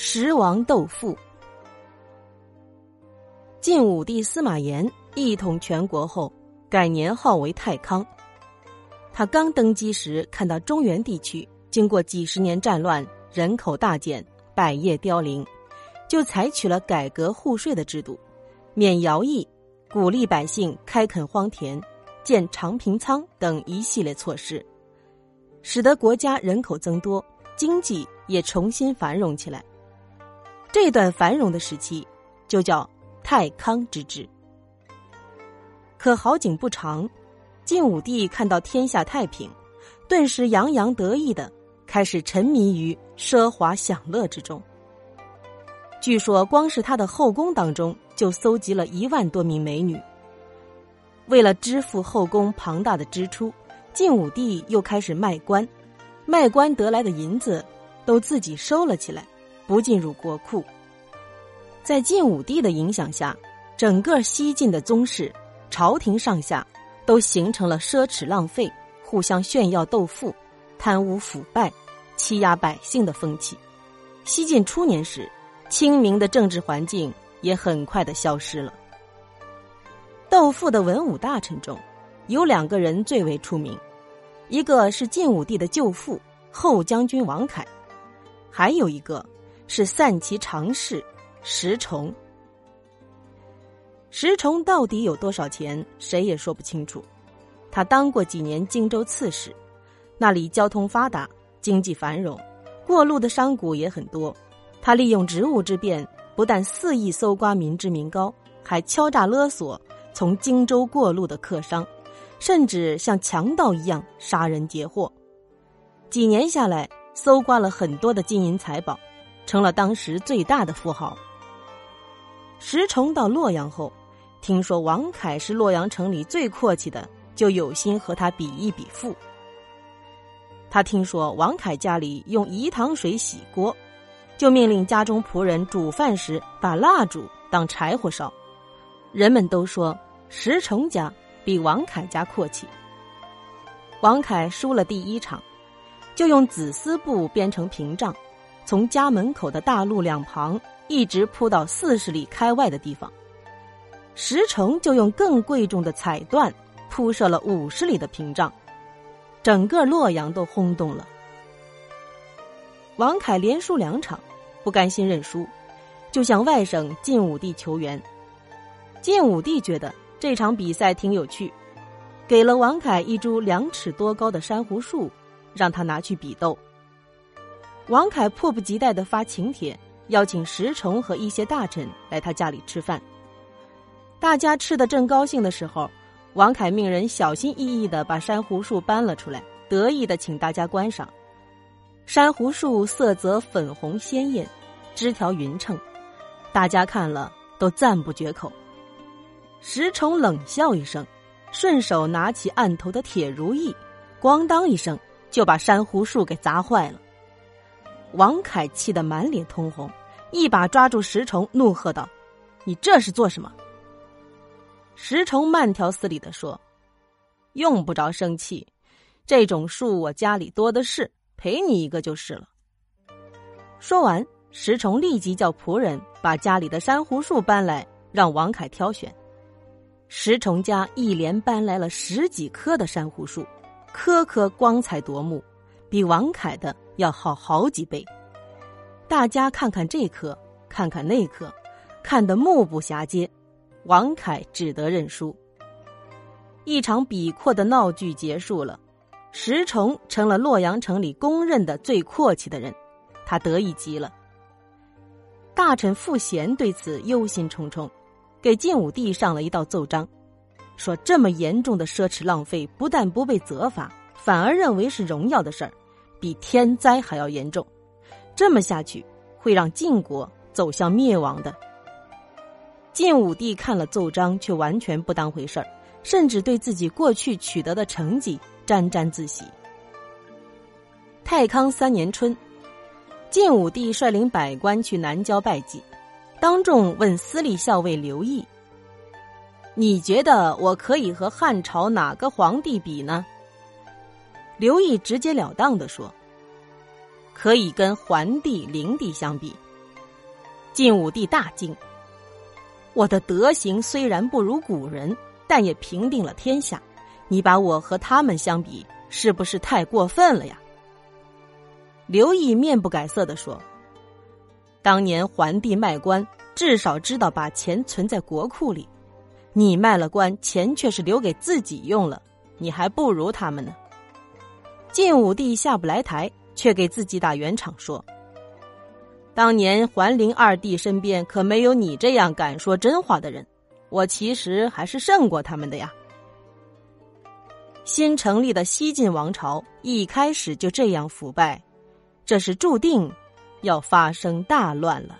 十王斗富。晋武帝司马炎一统全国后，改年号为太康。他刚登基时，看到中原地区经过几十年战乱，人口大减，百业凋零，就采取了改革户税的制度，免徭役，鼓励百姓开垦荒田，建长平仓等一系列措施，使得国家人口增多，经济也重新繁荣起来。这段繁荣的时期，就叫太康之治。可好景不长，晋武帝看到天下太平，顿时洋洋得意的开始沉迷于奢华享乐之中。据说，光是他的后宫当中就搜集了一万多名美女。为了支付后宫庞大的支出，晋武帝又开始卖官，卖官得来的银子都自己收了起来。不进入国库。在晋武帝的影响下，整个西晋的宗室、朝廷上下都形成了奢侈浪费、互相炫耀斗富、贪污腐败、欺压百姓的风气。西晋初年时，清明的政治环境也很快的消失了。斗富的文武大臣中，有两个人最为出名，一个是晋武帝的舅父后将军王凯，还有一个。是散其常事石崇。石崇到底有多少钱，谁也说不清楚。他当过几年荆州刺史，那里交通发达，经济繁荣，过路的商贾也很多。他利用职务之便，不但肆意搜刮民脂民膏，还敲诈勒索从荆州过路的客商，甚至像强盗一样杀人劫货。几年下来，搜刮了很多的金银财宝。成了当时最大的富豪。石崇到洛阳后，听说王凯是洛阳城里最阔气的，就有心和他比一比富。他听说王凯家里用饴糖水洗锅，就命令家中仆人煮饭时把蜡烛当柴火烧。人们都说石崇家比王凯家阔气。王凯输了第一场，就用紫丝布编成屏障。从家门口的大路两旁一直铺到四十里开外的地方，石崇就用更贵重的彩缎铺设了五十里的屏障，整个洛阳都轰动了。王凯连输两场，不甘心认输，就向外省晋武帝求援。晋武帝觉得这场比赛挺有趣，给了王凯一株两尺多高的珊瑚树，让他拿去比斗。王凯迫不及待的发请帖，邀请石崇和一些大臣来他家里吃饭。大家吃的正高兴的时候，王凯命人小心翼翼的把珊瑚树搬了出来，得意的请大家观赏。珊瑚树色泽粉红鲜艳，枝条匀称，大家看了都赞不绝口。石崇冷笑一声，顺手拿起案头的铁如意，咣当一声就把珊瑚树给砸坏了。王凯气得满脸通红，一把抓住石崇，怒喝道：“你这是做什么？”石崇慢条斯理的说：“用不着生气，这种树我家里多的是，赔你一个就是了。”说完，石崇立即叫仆人把家里的珊瑚树搬来，让王凯挑选。石崇家一连搬来了十几棵的珊瑚树，棵棵光彩夺目，比王凯的。要好好几倍，大家看看这颗，看看那颗，看得目不暇接。王凯只得认输。一场比阔的闹剧结束了，石崇成了洛阳城里公认的最阔气的人，他得意极了。大臣傅贤对此忧心忡忡，给晋武帝上了一道奏章，说这么严重的奢侈浪费，不但不被责罚，反而认为是荣耀的事儿。比天灾还要严重，这么下去会让晋国走向灭亡的。晋武帝看了奏章，却完全不当回事儿，甚至对自己过去取得的成绩沾沾自喜。太康三年春，晋武帝率领百官去南郊拜祭，当众问司隶校尉刘毅：“你觉得我可以和汉朝哪个皇帝比呢？”刘毅直截了当的说：“可以跟桓帝、灵帝相比，晋武帝大惊：“我的德行虽然不如古人，但也平定了天下。你把我和他们相比，是不是太过分了呀？”刘毅面不改色的说：“当年桓帝卖官，至少知道把钱存在国库里。你卖了官，钱却是留给自己用了，你还不如他们呢。”晋武帝下不来台，却给自己打圆场说：“当年桓灵二帝身边可没有你这样敢说真话的人，我其实还是胜过他们的呀。”新成立的西晋王朝一开始就这样腐败。这是注定要发生大乱了。